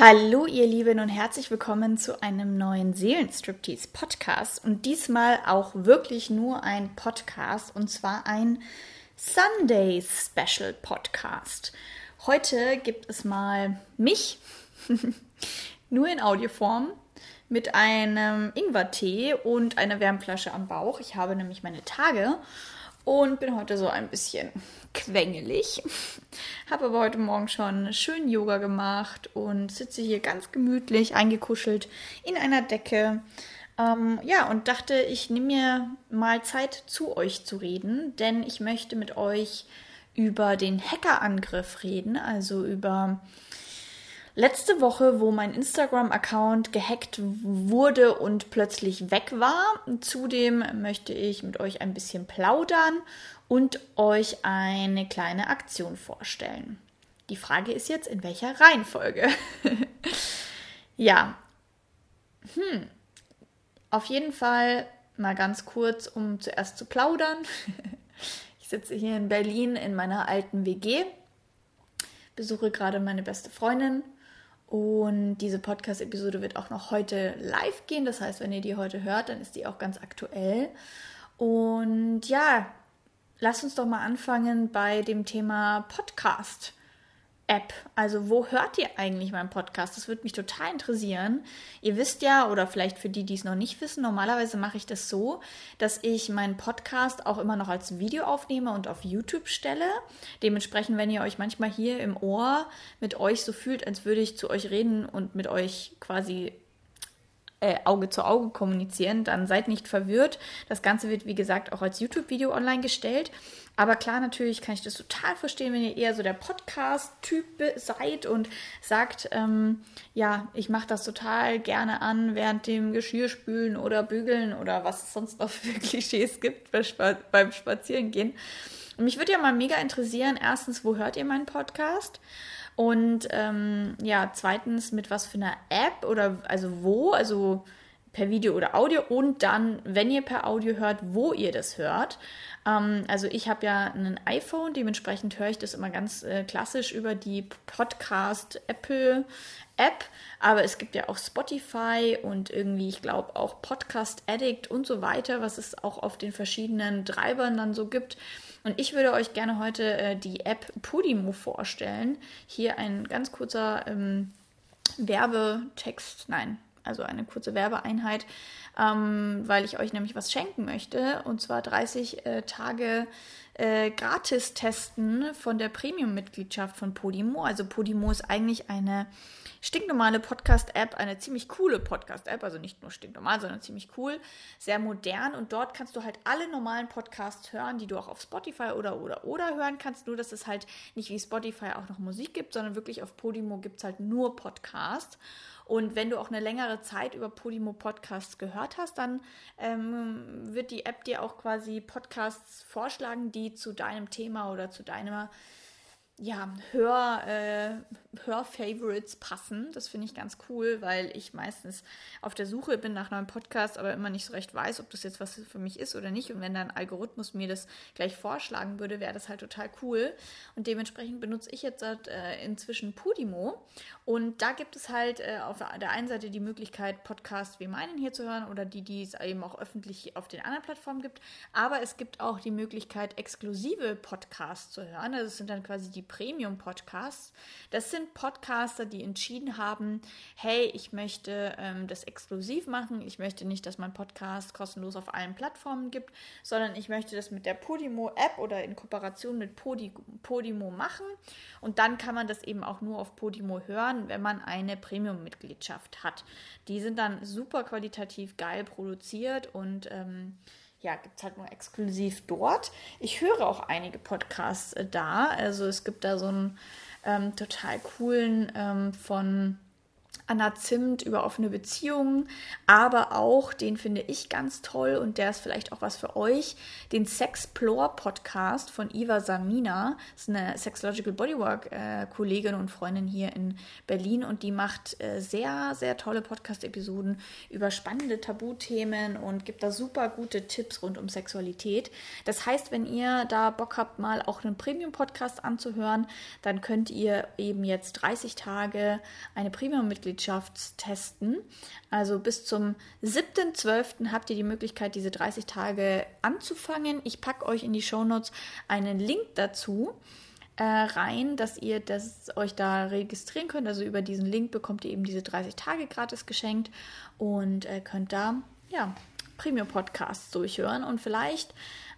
Hallo ihr Lieben und herzlich willkommen zu einem neuen Seelenstriptease Podcast und diesmal auch wirklich nur ein Podcast und zwar ein Sunday Special Podcast. Heute gibt es mal mich nur in Audioform mit einem Ingwertee und einer Wärmflasche am Bauch. Ich habe nämlich meine Tage und bin heute so ein bisschen quengelig. Habe aber heute Morgen schon schön Yoga gemacht und sitze hier ganz gemütlich eingekuschelt in einer Decke. Ähm, ja, und dachte, ich nehme mir mal Zeit zu euch zu reden, denn ich möchte mit euch über den Hackerangriff reden, also über letzte Woche, wo mein Instagram-Account gehackt wurde und plötzlich weg war. Zudem möchte ich mit euch ein bisschen plaudern und euch eine kleine Aktion vorstellen. Die Frage ist jetzt, in welcher Reihenfolge? ja. Hm. Auf jeden Fall mal ganz kurz, um zuerst zu plaudern. ich sitze hier in Berlin in meiner alten WG, besuche gerade meine beste Freundin und diese Podcast-Episode wird auch noch heute live gehen. Das heißt, wenn ihr die heute hört, dann ist die auch ganz aktuell. Und ja, lasst uns doch mal anfangen bei dem Thema Podcast. App. Also wo hört ihr eigentlich meinen Podcast? Das würde mich total interessieren. Ihr wisst ja, oder vielleicht für die, die es noch nicht wissen, normalerweise mache ich das so, dass ich meinen Podcast auch immer noch als Video aufnehme und auf YouTube stelle. Dementsprechend, wenn ihr euch manchmal hier im Ohr mit euch so fühlt, als würde ich zu euch reden und mit euch quasi äh, Auge zu Auge kommunizieren, dann seid nicht verwirrt. Das Ganze wird, wie gesagt, auch als YouTube-Video online gestellt. Aber klar, natürlich kann ich das total verstehen, wenn ihr eher so der Podcast-Typ seid und sagt, ähm, ja, ich mache das total gerne an während dem Geschirrspülen oder Bügeln oder was es sonst noch für Klischees gibt beim Spazierengehen. Und mich würde ja mal mega interessieren, erstens, wo hört ihr meinen Podcast? Und ähm, ja, zweitens, mit was für einer App oder also wo, also per Video oder Audio und dann, wenn ihr per Audio hört, wo ihr das hört. Ähm, also ich habe ja ein iPhone, dementsprechend höre ich das immer ganz äh, klassisch über die Podcast Apple App, aber es gibt ja auch Spotify und irgendwie, ich glaube, auch Podcast Addict und so weiter, was es auch auf den verschiedenen Treibern dann so gibt. Und ich würde euch gerne heute äh, die App Podimo vorstellen. Hier ein ganz kurzer ähm, Werbetext, nein, also eine kurze Werbeeinheit, ähm, weil ich euch nämlich was schenken möchte. Und zwar 30 äh, Tage äh, gratis testen von der Premium-Mitgliedschaft von Podimo. Also Podimo ist eigentlich eine stinknormale Podcast-App, eine ziemlich coole Podcast-App, also nicht nur stinknormal, sondern ziemlich cool, sehr modern und dort kannst du halt alle normalen Podcasts hören, die du auch auf Spotify oder oder oder hören kannst, nur dass es halt nicht wie Spotify auch noch Musik gibt, sondern wirklich auf Podimo gibt es halt nur Podcasts. Und wenn du auch eine längere Zeit über Podimo Podcasts gehört hast, dann ähm, wird die App dir auch quasi Podcasts vorschlagen, die zu deinem Thema oder zu deiner ja, Hör, äh, Hör-Favorites passen. Das finde ich ganz cool, weil ich meistens auf der Suche bin nach neuen Podcasts, aber immer nicht so recht weiß, ob das jetzt was für mich ist oder nicht. Und wenn dann ein Algorithmus mir das gleich vorschlagen würde, wäre das halt total cool. Und dementsprechend benutze ich jetzt äh, inzwischen Podimo. Und da gibt es halt äh, auf der einen Seite die Möglichkeit, Podcasts wie meinen hier zu hören oder die, die es eben auch öffentlich auf den anderen Plattformen gibt. Aber es gibt auch die Möglichkeit, exklusive Podcasts zu hören. Also es sind dann quasi die Premium-Podcasts. Das sind Podcaster, die entschieden haben, hey, ich möchte ähm, das exklusiv machen. Ich möchte nicht, dass mein Podcast kostenlos auf allen Plattformen gibt, sondern ich möchte das mit der Podimo-App oder in Kooperation mit Podimo machen. Und dann kann man das eben auch nur auf Podimo hören, wenn man eine Premium-Mitgliedschaft hat. Die sind dann super qualitativ geil produziert und ähm, ja, gibt es halt nur exklusiv dort. Ich höre auch einige Podcasts äh, da. Also es gibt da so einen ähm, total coolen ähm, von Anna Zimt über offene Beziehungen, aber auch, den finde ich ganz toll und der ist vielleicht auch was für euch, den Sexplore Podcast von Iva Samina. Das ist eine Sexological Bodywork äh, Kollegin und Freundin hier in Berlin und die macht äh, sehr, sehr tolle Podcast-Episoden über spannende Tabuthemen und gibt da super gute Tipps rund um Sexualität. Das heißt, wenn ihr da Bock habt, mal auch einen Premium-Podcast anzuhören, dann könnt ihr eben jetzt 30 Tage eine Premium-Mitgliedschaft Mitgliedschaftstesten. Also bis zum 7.12. habt ihr die Möglichkeit, diese 30 Tage anzufangen. Ich packe euch in die Shownotes einen Link dazu äh, rein, dass ihr das, euch da registrieren könnt. Also über diesen Link bekommt ihr eben diese 30 Tage gratis geschenkt und äh, könnt da ja, Premium-Podcasts durchhören und vielleicht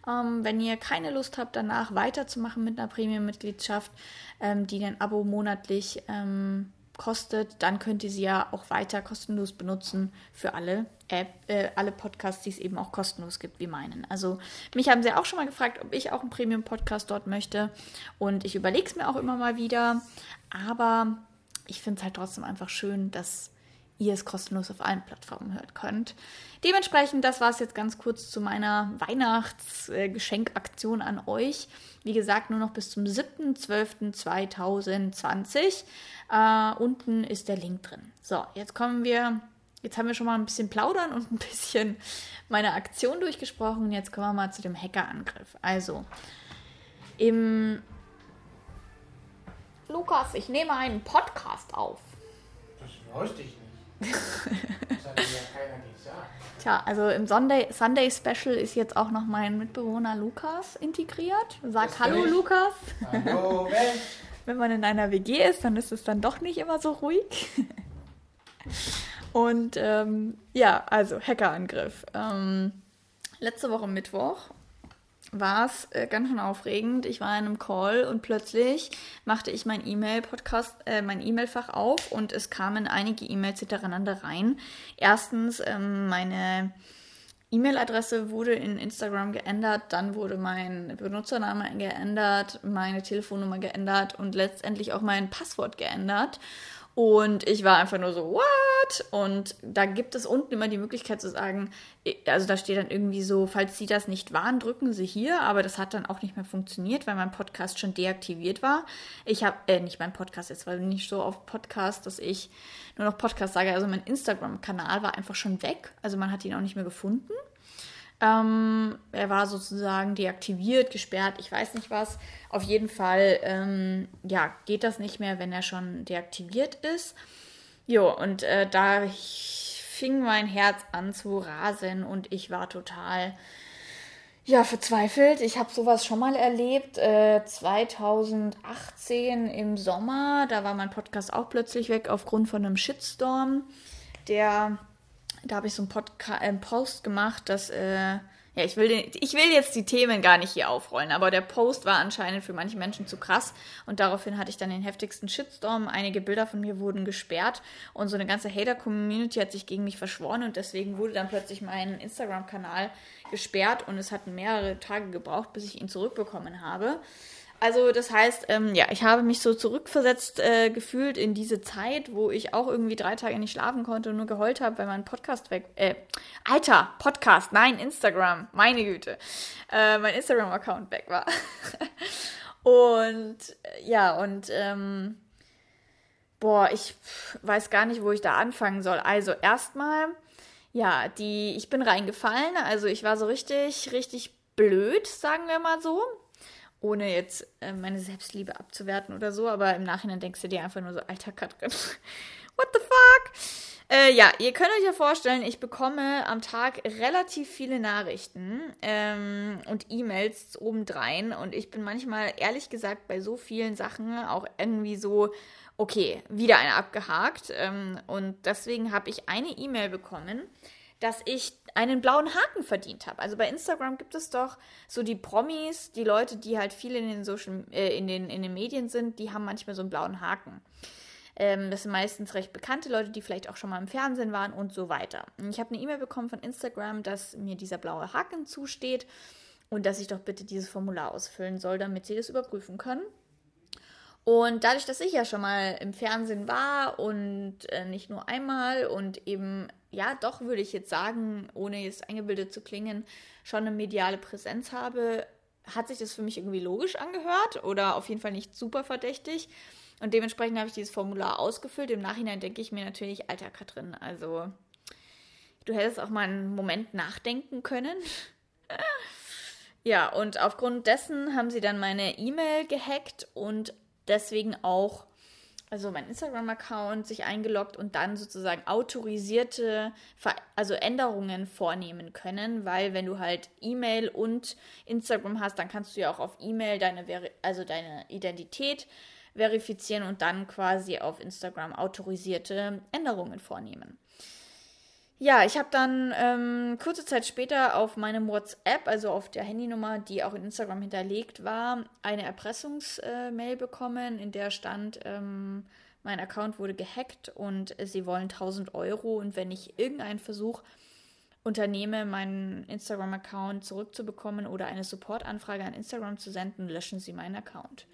ähm, wenn ihr keine Lust habt, danach weiterzumachen mit einer Premium-Mitgliedschaft, ähm, die ein Abo monatlich ähm, kostet, dann könnt ihr sie ja auch weiter kostenlos benutzen für alle App, äh, alle Podcasts, die es eben auch kostenlos gibt, wie meinen. Also mich haben sie auch schon mal gefragt, ob ich auch einen Premium-Podcast dort möchte. Und ich überlege es mir auch immer mal wieder. Aber ich finde es halt trotzdem einfach schön, dass ihr es kostenlos auf allen Plattformen hören könnt. Dementsprechend, das war es jetzt ganz kurz zu meiner Weihnachtsgeschenkaktion an euch. Wie gesagt, nur noch bis zum 7.12.2020. Äh, unten ist der Link drin. So, jetzt kommen wir. Jetzt haben wir schon mal ein bisschen plaudern und ein bisschen meine Aktion durchgesprochen. Jetzt kommen wir mal zu dem Hackerangriff. Also, im Lukas, ich nehme einen Podcast auf. Das wusste ich nicht. Das hat mir ja keiner gesagt. Tja, also im Sunday, Sunday Special ist jetzt auch noch mein Mitbewohner Lukas integriert. Sag Hallo ich. Lukas. Hallo, Mensch. Wenn man in einer WG ist, dann ist es dann doch nicht immer so ruhig. Und ähm, ja, also Hackerangriff. Ähm, letzte Woche Mittwoch war es äh, ganz schön aufregend. Ich war in einem Call und plötzlich machte ich mein E-Mail-Podcast, äh, mein E-Mail-Fach auf und es kamen einige E-Mails hintereinander rein. Erstens ähm, meine E-Mail-Adresse wurde in Instagram geändert, dann wurde mein Benutzername geändert, meine Telefonnummer geändert und letztendlich auch mein Passwort geändert. Und ich war einfach nur so, what? Und da gibt es unten immer die Möglichkeit zu sagen, also da steht dann irgendwie so, falls Sie das nicht waren, drücken Sie hier. Aber das hat dann auch nicht mehr funktioniert, weil mein Podcast schon deaktiviert war. Ich habe, äh, nicht mein Podcast, jetzt war nicht so auf Podcast, dass ich nur noch Podcast sage. Also mein Instagram-Kanal war einfach schon weg. Also man hat ihn auch nicht mehr gefunden. Ähm, er war sozusagen deaktiviert, gesperrt, ich weiß nicht was. Auf jeden Fall, ähm, ja, geht das nicht mehr, wenn er schon deaktiviert ist. Jo, und äh, da fing mein Herz an zu rasen und ich war total, ja, verzweifelt. Ich habe sowas schon mal erlebt. Äh, 2018 im Sommer, da war mein Podcast auch plötzlich weg aufgrund von einem Shitstorm, der da habe ich so einen, Podca äh, Post gemacht, dass, äh, ja, ich will, den, ich will jetzt die Themen gar nicht hier aufrollen, aber der Post war anscheinend für manche Menschen zu krass und daraufhin hatte ich dann den heftigsten Shitstorm. Einige Bilder von mir wurden gesperrt und so eine ganze Hater-Community hat sich gegen mich verschworen und deswegen wurde dann plötzlich mein Instagram-Kanal gesperrt und es hat mehrere Tage gebraucht, bis ich ihn zurückbekommen habe. Also das heißt, ähm, ja, ich habe mich so zurückversetzt äh, gefühlt in diese Zeit, wo ich auch irgendwie drei Tage nicht schlafen konnte und nur geheult habe, weil mein Podcast weg. Äh, Alter, Podcast, nein, Instagram, meine Güte, äh, mein Instagram-Account weg war. und äh, ja, und ähm, boah, ich weiß gar nicht, wo ich da anfangen soll. Also erstmal, ja, die, ich bin reingefallen, also ich war so richtig, richtig blöd, sagen wir mal so ohne jetzt äh, meine Selbstliebe abzuwerten oder so, aber im Nachhinein denkst du dir einfach nur so, alter Katrin, what the fuck? Äh, ja, ihr könnt euch ja vorstellen, ich bekomme am Tag relativ viele Nachrichten ähm, und E-Mails obendrein und ich bin manchmal, ehrlich gesagt, bei so vielen Sachen auch irgendwie so, okay, wieder eine abgehakt ähm, und deswegen habe ich eine E-Mail bekommen, dass ich einen blauen Haken verdient habe. Also bei Instagram gibt es doch so die Promis, die Leute, die halt viel in den Social, äh, in den, in den Medien sind, die haben manchmal so einen blauen Haken. Ähm, das sind meistens recht bekannte Leute, die vielleicht auch schon mal im Fernsehen waren und so weiter. Ich habe eine E-Mail bekommen von Instagram, dass mir dieser blaue Haken zusteht und dass ich doch bitte dieses Formular ausfüllen soll, damit sie das überprüfen können. Und dadurch, dass ich ja schon mal im Fernsehen war und äh, nicht nur einmal und eben, ja, doch würde ich jetzt sagen, ohne jetzt eingebildet zu klingen, schon eine mediale Präsenz habe, hat sich das für mich irgendwie logisch angehört oder auf jeden Fall nicht super verdächtig. Und dementsprechend habe ich dieses Formular ausgefüllt. Im Nachhinein denke ich mir natürlich, alter Katrin, also du hättest auch mal einen Moment nachdenken können. ja, und aufgrund dessen haben sie dann meine E-Mail gehackt und deswegen auch also mein Instagram-Account sich eingeloggt und dann sozusagen autorisierte Ver also Änderungen vornehmen können, weil wenn du halt E-Mail und Instagram hast, dann kannst du ja auch auf E-Mail deine also deine Identität verifizieren und dann quasi auf Instagram autorisierte Änderungen vornehmen. Ja, ich habe dann ähm, kurze Zeit später auf meinem WhatsApp, also auf der Handynummer, die auch in Instagram hinterlegt war, eine Erpressungsmail äh, bekommen, in der stand, ähm, mein Account wurde gehackt und sie wollen 1000 Euro. Und wenn ich irgendeinen Versuch unternehme, meinen Instagram-Account zurückzubekommen oder eine Supportanfrage an Instagram zu senden, löschen sie meinen Account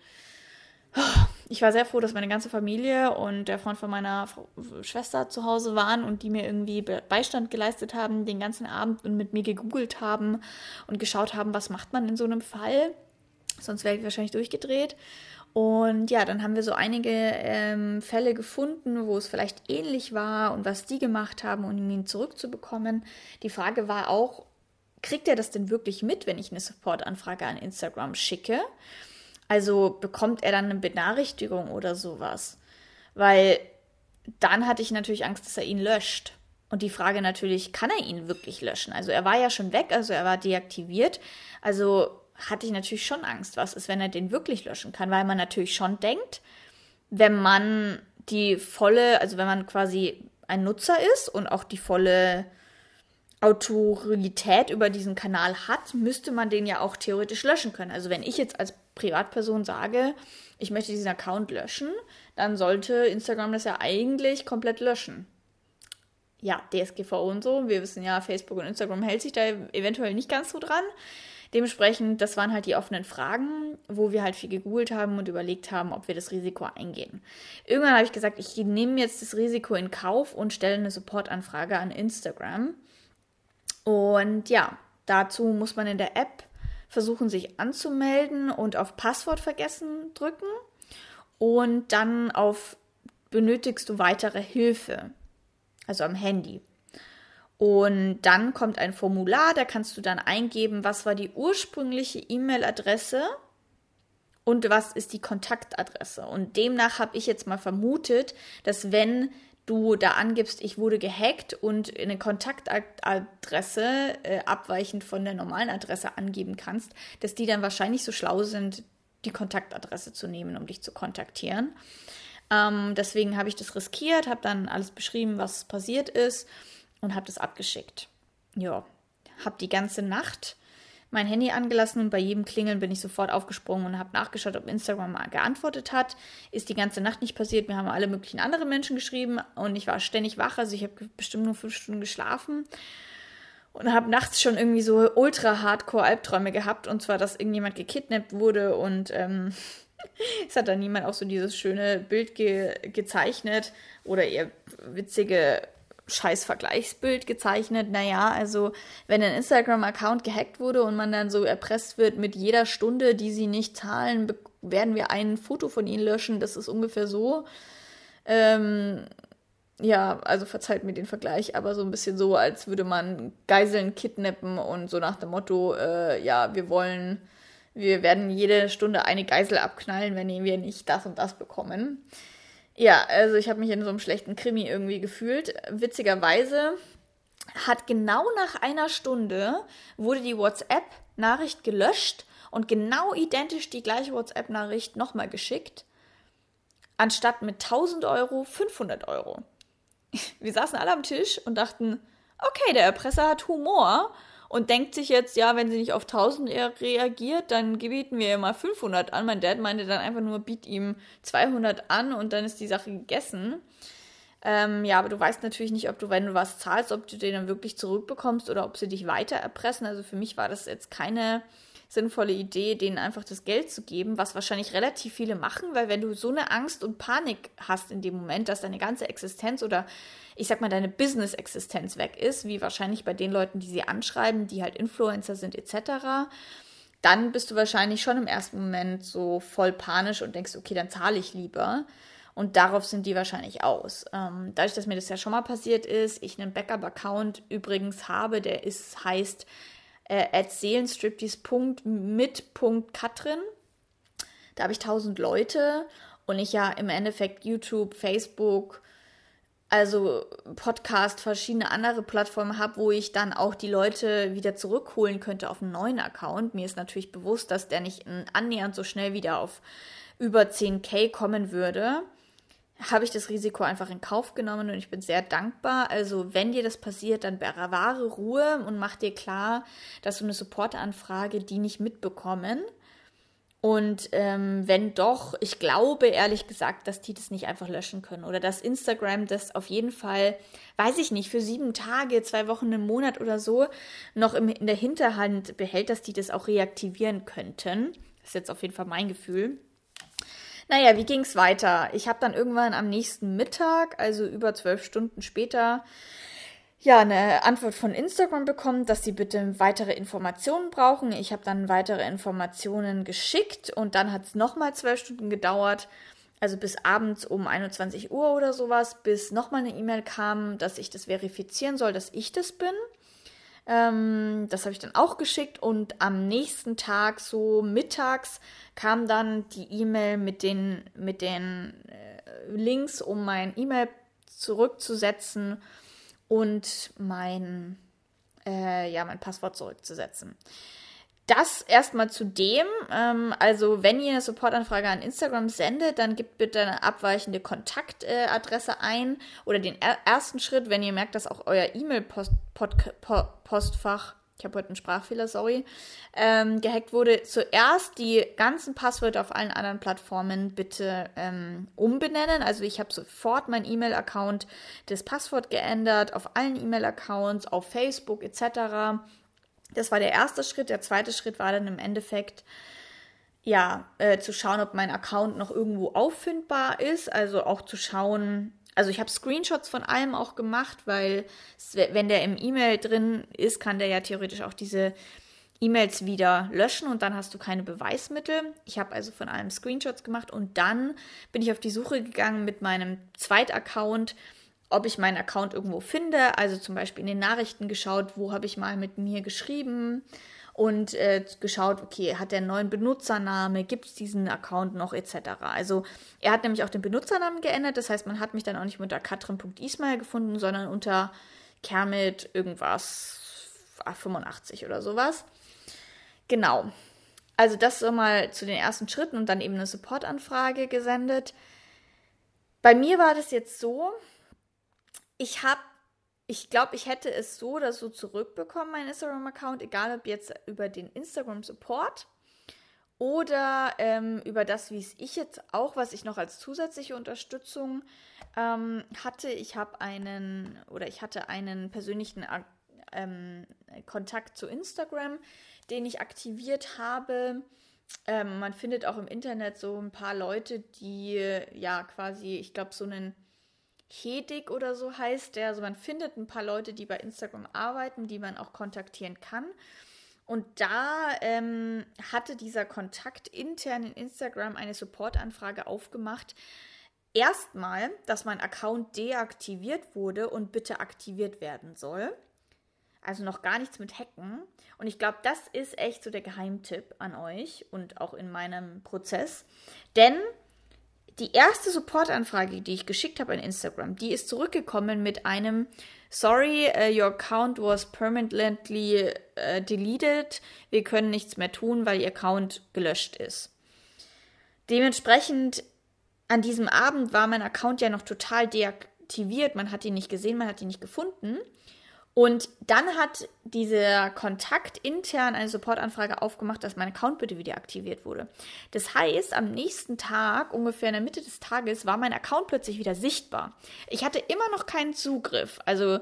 ich war sehr froh, dass meine ganze Familie und der Freund von meiner Schwester zu Hause waren und die mir irgendwie Beistand geleistet haben den ganzen Abend und mit mir gegoogelt haben und geschaut haben, was macht man in so einem Fall. Sonst wäre ich wahrscheinlich durchgedreht. Und ja, dann haben wir so einige ähm, Fälle gefunden, wo es vielleicht ähnlich war und was die gemacht haben, um ihn zurückzubekommen. Die Frage war auch, kriegt er das denn wirklich mit, wenn ich eine Supportanfrage an Instagram schicke? Also bekommt er dann eine Benachrichtigung oder sowas? Weil dann hatte ich natürlich Angst, dass er ihn löscht. Und die Frage natürlich, kann er ihn wirklich löschen? Also er war ja schon weg, also er war deaktiviert. Also hatte ich natürlich schon Angst, was ist, wenn er den wirklich löschen kann, weil man natürlich schon denkt, wenn man die volle, also wenn man quasi ein Nutzer ist und auch die volle Autorität über diesen Kanal hat, müsste man den ja auch theoretisch löschen können. Also wenn ich jetzt als Privatperson sage, ich möchte diesen Account löschen, dann sollte Instagram das ja eigentlich komplett löschen. Ja, DSGVO und so. Wir wissen ja, Facebook und Instagram hält sich da eventuell nicht ganz so dran. Dementsprechend, das waren halt die offenen Fragen, wo wir halt viel gegoogelt haben und überlegt haben, ob wir das Risiko eingehen. Irgendwann habe ich gesagt, ich nehme jetzt das Risiko in Kauf und stelle eine Supportanfrage an Instagram. Und ja, dazu muss man in der App versuchen, sich anzumelden und auf Passwort vergessen drücken und dann auf benötigst du weitere Hilfe, also am Handy. Und dann kommt ein Formular, da kannst du dann eingeben, was war die ursprüngliche E-Mail-Adresse und was ist die Kontaktadresse. Und demnach habe ich jetzt mal vermutet, dass wenn du da angibst, ich wurde gehackt und eine Kontaktadresse äh, abweichend von der normalen Adresse angeben kannst, dass die dann wahrscheinlich so schlau sind, die Kontaktadresse zu nehmen, um dich zu kontaktieren. Ähm, deswegen habe ich das riskiert, habe dann alles beschrieben, was passiert ist und habe das abgeschickt. Ja, habe die ganze Nacht mein Handy angelassen und bei jedem Klingeln bin ich sofort aufgesprungen und habe nachgeschaut, ob Instagram mal geantwortet hat. Ist die ganze Nacht nicht passiert. Mir haben alle möglichen anderen Menschen geschrieben und ich war ständig wach. Also ich habe bestimmt nur fünf Stunden geschlafen und habe nachts schon irgendwie so ultra hardcore Albträume gehabt und zwar, dass irgendjemand gekidnappt wurde und ähm, es hat dann niemand auch so dieses schöne Bild ge gezeichnet oder eher witzige scheiß Vergleichsbild gezeichnet. Naja, also wenn ein Instagram-Account gehackt wurde und man dann so erpresst wird, mit jeder Stunde, die sie nicht zahlen, werden wir ein Foto von ihnen löschen. Das ist ungefähr so. Ähm, ja, also verzeiht mir den Vergleich, aber so ein bisschen so, als würde man Geiseln kidnappen und so nach dem Motto, äh, ja, wir wollen, wir werden jede Stunde eine Geisel abknallen, wenn wir nicht das und das bekommen. Ja, also ich habe mich in so einem schlechten Krimi irgendwie gefühlt. Witzigerweise hat genau nach einer Stunde wurde die WhatsApp-Nachricht gelöscht und genau identisch die gleiche WhatsApp-Nachricht nochmal geschickt. Anstatt mit 1000 Euro 500 Euro. Wir saßen alle am Tisch und dachten, okay, der Erpresser hat Humor und denkt sich jetzt, ja, wenn sie nicht auf 1000 reagiert, dann bieten wir ihr mal 500 an. Mein Dad meinte dann einfach nur, biet ihm 200 an und dann ist die Sache gegessen. Ähm, ja, aber du weißt natürlich nicht, ob du, wenn du was zahlst, ob du den dann wirklich zurückbekommst oder ob sie dich weiter erpressen. Also für mich war das jetzt keine sinnvolle Idee, denen einfach das Geld zu geben, was wahrscheinlich relativ viele machen, weil wenn du so eine Angst und Panik hast in dem Moment, dass deine ganze Existenz oder ich sag mal deine Business-Existenz weg ist, wie wahrscheinlich bei den Leuten, die sie anschreiben, die halt Influencer sind etc., dann bist du wahrscheinlich schon im ersten Moment so voll panisch und denkst, okay, dann zahle ich lieber. Und darauf sind die wahrscheinlich aus. Ähm, dadurch, dass mir das ja schon mal passiert ist, ich einen Backup-Account übrigens habe, der ist, heißt äh, seelenstriptease.mit.katrin. Da habe ich 1000 Leute und ich ja im Endeffekt YouTube, Facebook, also Podcast, verschiedene andere Plattformen habe, wo ich dann auch die Leute wieder zurückholen könnte auf einen neuen Account. Mir ist natürlich bewusst, dass der nicht annähernd so schnell wieder auf über 10k kommen würde. Habe ich das Risiko einfach in Kauf genommen und ich bin sehr dankbar. Also, wenn dir das passiert, dann bewahre Ruhe und mach dir klar, dass du eine Supportanfrage die nicht mitbekommen und ähm, wenn doch, ich glaube ehrlich gesagt, dass die das nicht einfach löschen können oder dass Instagram das auf jeden Fall, weiß ich nicht, für sieben Tage, zwei Wochen, einen Monat oder so noch im, in der Hinterhand behält, dass die das auch reaktivieren könnten. Das ist jetzt auf jeden Fall mein Gefühl. Naja, wie ging es weiter? Ich habe dann irgendwann am nächsten Mittag, also über zwölf Stunden später, ja, eine Antwort von Instagram bekommen, dass sie bitte weitere Informationen brauchen. Ich habe dann weitere Informationen geschickt und dann hat es nochmal zwölf Stunden gedauert, also bis abends um 21 Uhr oder sowas, bis nochmal eine E-Mail kam, dass ich das verifizieren soll, dass ich das bin. Ähm, das habe ich dann auch geschickt und am nächsten Tag, so mittags, kam dann die E-Mail mit den, mit den äh, Links, um mein E-Mail zurückzusetzen und mein, äh, ja, mein Passwort zurückzusetzen. Das erstmal zu dem, ähm, also wenn ihr eine Supportanfrage an Instagram sendet, dann gebt bitte eine abweichende Kontaktadresse äh, ein oder den er ersten Schritt, wenn ihr merkt, dass auch euer E-Mail-Postfach ich habe heute einen Sprachfehler, sorry, ähm, gehackt wurde, zuerst die ganzen Passwörter auf allen anderen Plattformen bitte ähm, umbenennen. Also ich habe sofort mein E-Mail-Account das Passwort geändert, auf allen E-Mail-Accounts, auf Facebook etc. Das war der erste Schritt. Der zweite Schritt war dann im Endeffekt, ja, äh, zu schauen, ob mein Account noch irgendwo auffindbar ist. Also auch zu schauen, also ich habe Screenshots von allem auch gemacht, weil wenn der im E-Mail drin ist, kann der ja theoretisch auch diese E-Mails wieder löschen und dann hast du keine Beweismittel. Ich habe also von allem Screenshots gemacht und dann bin ich auf die Suche gegangen mit meinem Zweitaccount, ob ich meinen Account irgendwo finde. Also zum Beispiel in den Nachrichten geschaut, wo habe ich mal mit mir geschrieben und äh, geschaut, okay, hat der einen neuen Benutzername, gibt es diesen Account noch etc. Also er hat nämlich auch den Benutzernamen geändert, das heißt, man hat mich dann auch nicht unter katrin.ismail gefunden, sondern unter Kermit irgendwas 85 oder sowas. Genau. Also das so mal zu den ersten Schritten und dann eben eine Supportanfrage gesendet. Bei mir war das jetzt so, ich habe ich glaube, ich hätte es so oder so zurückbekommen, mein Instagram-Account, egal ob jetzt über den Instagram-Support oder ähm, über das, wie es ich jetzt auch, was ich noch als zusätzliche Unterstützung ähm, hatte. Ich habe einen oder ich hatte einen persönlichen äh, ähm, Kontakt zu Instagram, den ich aktiviert habe. Ähm, man findet auch im Internet so ein paar Leute, die ja quasi, ich glaube, so einen Hedig oder so heißt der. Also man findet ein paar Leute, die bei Instagram arbeiten, die man auch kontaktieren kann. Und da ähm, hatte dieser Kontakt intern in Instagram eine Supportanfrage aufgemacht. Erstmal, dass mein Account deaktiviert wurde und bitte aktiviert werden soll. Also noch gar nichts mit Hacken. Und ich glaube, das ist echt so der Geheimtipp an euch und auch in meinem Prozess. Denn die erste Supportanfrage, die ich geschickt habe an Instagram, die ist zurückgekommen mit einem Sorry, uh, your account was permanently uh, deleted. Wir können nichts mehr tun, weil Ihr Account gelöscht ist. Dementsprechend an diesem Abend war mein Account ja noch total deaktiviert. Man hat ihn nicht gesehen, man hat ihn nicht gefunden. Und dann hat dieser Kontakt intern eine Supportanfrage aufgemacht, dass mein Account bitte wieder aktiviert wurde. Das heißt, am nächsten Tag, ungefähr in der Mitte des Tages, war mein Account plötzlich wieder sichtbar. Ich hatte immer noch keinen Zugriff. Also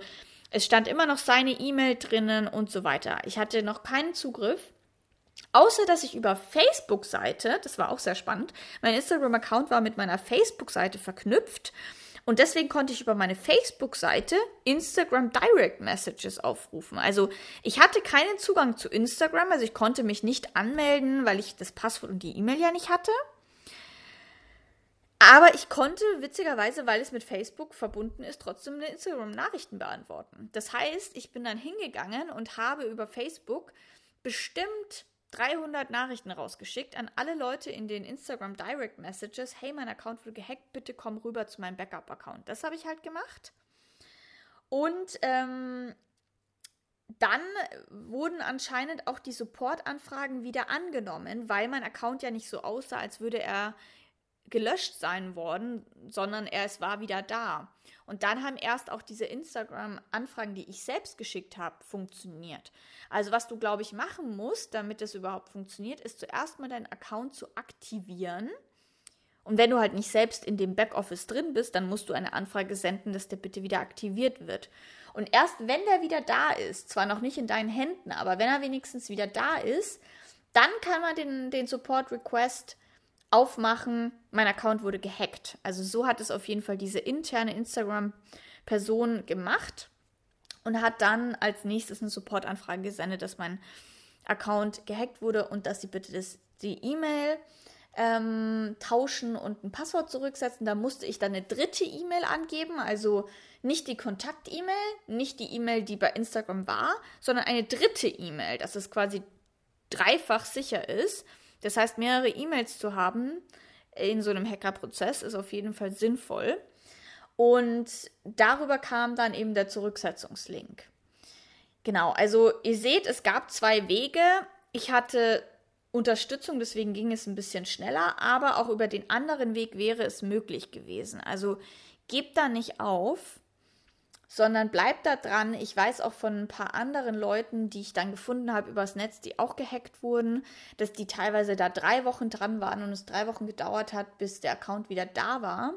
es stand immer noch seine E-Mail drinnen und so weiter. Ich hatte noch keinen Zugriff. Außer dass ich über Facebook-Seite, das war auch sehr spannend, mein Instagram-Account war mit meiner Facebook-Seite verknüpft und deswegen konnte ich über meine Facebook-Seite Instagram Direct Messages aufrufen. Also ich hatte keinen Zugang zu Instagram, also ich konnte mich nicht anmelden, weil ich das Passwort und die E-Mail ja nicht hatte. Aber ich konnte witzigerweise, weil es mit Facebook verbunden ist, trotzdem eine Instagram-Nachrichten beantworten. Das heißt, ich bin dann hingegangen und habe über Facebook bestimmt 300 Nachrichten rausgeschickt an alle Leute in den Instagram Direct Messages. Hey, mein Account wurde gehackt, bitte komm rüber zu meinem Backup-Account. Das habe ich halt gemacht. Und ähm, dann wurden anscheinend auch die Support-Anfragen wieder angenommen, weil mein Account ja nicht so aussah, als würde er gelöscht sein worden, sondern er es war wieder da. Und dann haben erst auch diese Instagram-Anfragen, die ich selbst geschickt habe, funktioniert. Also was du, glaube ich, machen musst, damit es überhaupt funktioniert, ist zuerst mal deinen Account zu aktivieren. Und wenn du halt nicht selbst in dem Backoffice drin bist, dann musst du eine Anfrage senden, dass der bitte wieder aktiviert wird. Und erst wenn der wieder da ist, zwar noch nicht in deinen Händen, aber wenn er wenigstens wieder da ist, dann kann man den, den Support-Request aufmachen, mein Account wurde gehackt. Also so hat es auf jeden Fall diese interne Instagram-Person gemacht und hat dann als nächstes eine Supportanfrage gesendet, dass mein Account gehackt wurde und dass sie bitte das, die E-Mail ähm, tauschen und ein Passwort zurücksetzen. Da musste ich dann eine dritte E-Mail angeben, also nicht die Kontakt-E-Mail, nicht die E-Mail, die bei Instagram war, sondern eine dritte E-Mail, dass es quasi dreifach sicher ist. Das heißt, mehrere E-Mails zu haben in so einem Hackerprozess ist auf jeden Fall sinnvoll. Und darüber kam dann eben der Zurücksetzungslink. Genau, also ihr seht, es gab zwei Wege. Ich hatte Unterstützung, deswegen ging es ein bisschen schneller, aber auch über den anderen Weg wäre es möglich gewesen. Also gebt da nicht auf sondern bleibt da dran. Ich weiß auch von ein paar anderen Leuten, die ich dann gefunden habe übers Netz, die auch gehackt wurden, dass die teilweise da drei Wochen dran waren und es drei Wochen gedauert hat, bis der Account wieder da war.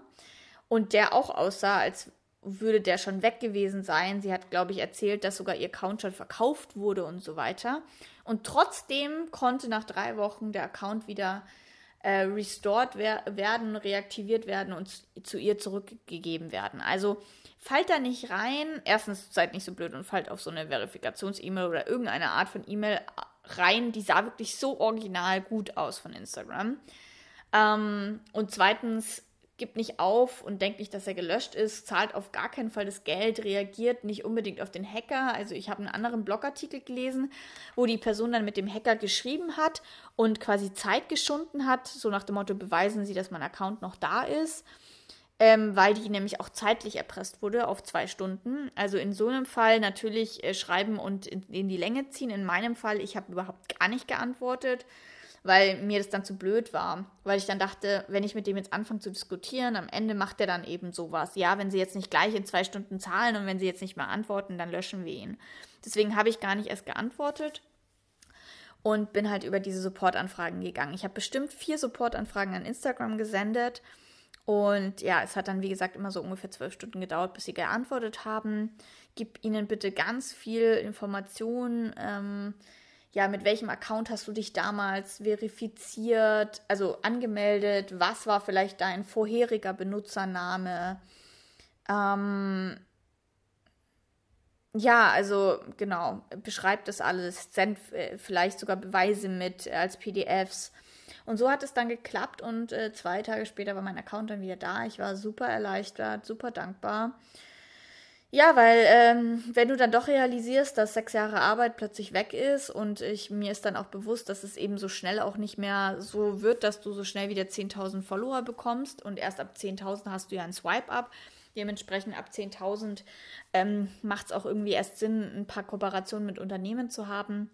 Und der auch aussah, als würde der schon weg gewesen sein. Sie hat, glaube ich, erzählt, dass sogar ihr Account schon verkauft wurde und so weiter. Und trotzdem konnte nach drei Wochen der Account wieder äh, restored wer werden, reaktiviert werden und zu ihr zurückgegeben werden. Also fallt da nicht rein. Erstens seid nicht so blöd und fallt auf so eine Verifikations-E-Mail oder irgendeine Art von E-Mail rein. Die sah wirklich so original gut aus von Instagram. Ähm, und zweitens, gibt nicht auf und denkt nicht, dass er gelöscht ist, zahlt auf gar keinen Fall das Geld, reagiert nicht unbedingt auf den Hacker. Also ich habe einen anderen Blogartikel gelesen, wo die Person dann mit dem Hacker geschrieben hat und quasi Zeit geschunden hat, so nach dem Motto, beweisen Sie, dass mein Account noch da ist ähm, weil die nämlich auch zeitlich erpresst wurde auf zwei Stunden. Also in so einem Fall natürlich äh, schreiben und in, in, die Länge ziehen. In meinem Fall, ich habe überhaupt gar nicht geantwortet, weil mir das dann zu blöd war. Weil ich dann dachte, wenn ich mit dem jetzt anfange zu diskutieren, am Ende macht er dann eben sowas. Ja, wenn sie jetzt nicht gleich in zwei Stunden zahlen und wenn sie jetzt nicht mehr antworten, dann löschen wir ihn. Deswegen habe ich gar nicht erst geantwortet und bin halt über diese Supportanfragen gegangen. Ich habe bestimmt vier Supportanfragen an Instagram gesendet und ja, es hat dann, wie gesagt, immer so ungefähr zwölf Stunden gedauert, bis sie geantwortet haben. Gib ihnen bitte ganz viel Informationen. Ähm, ja, mit welchem Account hast du dich damals verifiziert, also angemeldet? Was war vielleicht dein vorheriger Benutzername? Ähm, ja, also genau, beschreibt das alles, sendet äh, vielleicht sogar Beweise mit als PDFs. Und so hat es dann geklappt und äh, zwei Tage später war mein Account dann wieder da. Ich war super erleichtert, super dankbar. Ja, weil ähm, wenn du dann doch realisierst, dass sechs Jahre Arbeit plötzlich weg ist und ich, mir ist dann auch bewusst, dass es eben so schnell auch nicht mehr so wird, dass du so schnell wieder 10.000 Follower bekommst und erst ab 10.000 hast du ja ein Swipe-Up. Dementsprechend ab 10.000 ähm, macht es auch irgendwie erst Sinn, ein paar Kooperationen mit Unternehmen zu haben.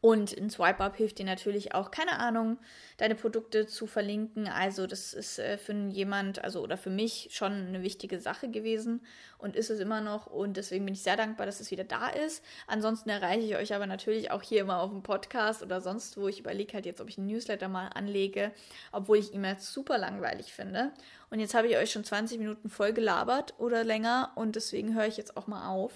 Und ein Swipe-Up hilft dir natürlich auch, keine Ahnung, deine Produkte zu verlinken. Also das ist äh, für jemand, also oder für mich schon eine wichtige Sache gewesen und ist es immer noch. Und deswegen bin ich sehr dankbar, dass es wieder da ist. Ansonsten erreiche ich euch aber natürlich auch hier immer auf dem Podcast oder sonst wo. Ich überlege halt jetzt, ob ich einen Newsletter mal anlege, obwohl ich E-Mails super langweilig finde. Und jetzt habe ich euch schon 20 Minuten voll gelabert oder länger und deswegen höre ich jetzt auch mal auf.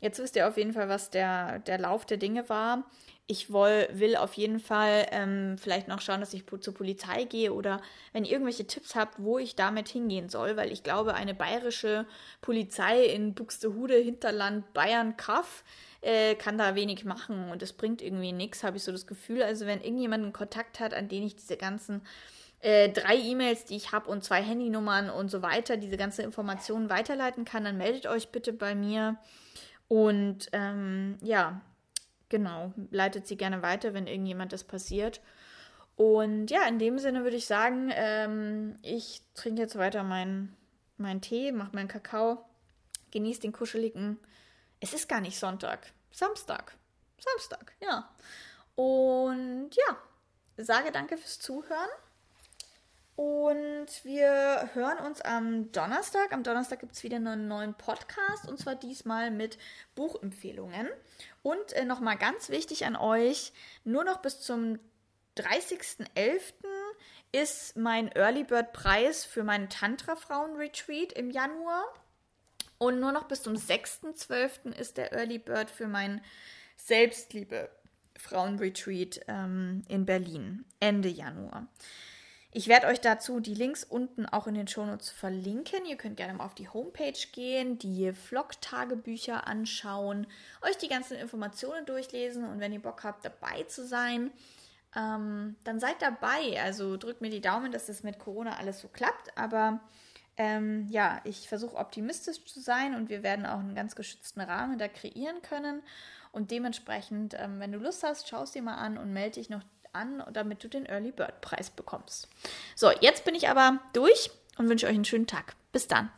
jetzt wisst ihr auf jeden Fall, was der, der Lauf der Dinge war. Ich woll, will auf jeden Fall ähm, vielleicht noch schauen, dass ich zur Polizei gehe oder wenn ihr irgendwelche Tipps habt, wo ich damit hingehen soll, weil ich glaube, eine bayerische Polizei in Buxtehude, Hinterland, Bayern, Kaff, äh, kann da wenig machen und es bringt irgendwie nichts, habe ich so das Gefühl. Also wenn irgendjemand einen Kontakt hat, an den ich diese ganzen äh, drei E-Mails, die ich habe und zwei Handynummern und so weiter, diese ganze Informationen weiterleiten kann, dann meldet euch bitte bei mir. Und ähm, ja, genau, leitet sie gerne weiter, wenn irgendjemand das passiert. Und ja, in dem Sinne würde ich sagen, ähm, ich trinke jetzt weiter meinen mein Tee, mache meinen Kakao, genieße den kuscheligen. Es ist gar nicht Sonntag, Samstag. Samstag, ja. Und ja, sage danke fürs Zuhören. Und wir hören uns am Donnerstag. Am Donnerstag gibt es wieder einen neuen Podcast und zwar diesmal mit Buchempfehlungen. Und äh, nochmal ganz wichtig an euch: nur noch bis zum 30.11. ist mein Early Bird Preis für meinen Tantra Frauen Retreat im Januar. Und nur noch bis zum 6.12. ist der Early Bird für meinen Selbstliebe Frauen Retreat ähm, in Berlin Ende Januar. Ich werde euch dazu die Links unten auch in den Shownotes verlinken. Ihr könnt gerne mal auf die Homepage gehen, die Vlog-Tagebücher anschauen, euch die ganzen Informationen durchlesen und wenn ihr Bock habt, dabei zu sein, ähm, dann seid dabei. Also drückt mir die Daumen, dass das mit Corona alles so klappt. Aber ähm, ja, ich versuche optimistisch zu sein und wir werden auch einen ganz geschützten Rahmen da kreieren können. Und dementsprechend, ähm, wenn du Lust hast, schau es dir mal an und melde dich noch an, damit du den Early Bird Preis bekommst. So, jetzt bin ich aber durch und wünsche euch einen schönen Tag. Bis dann.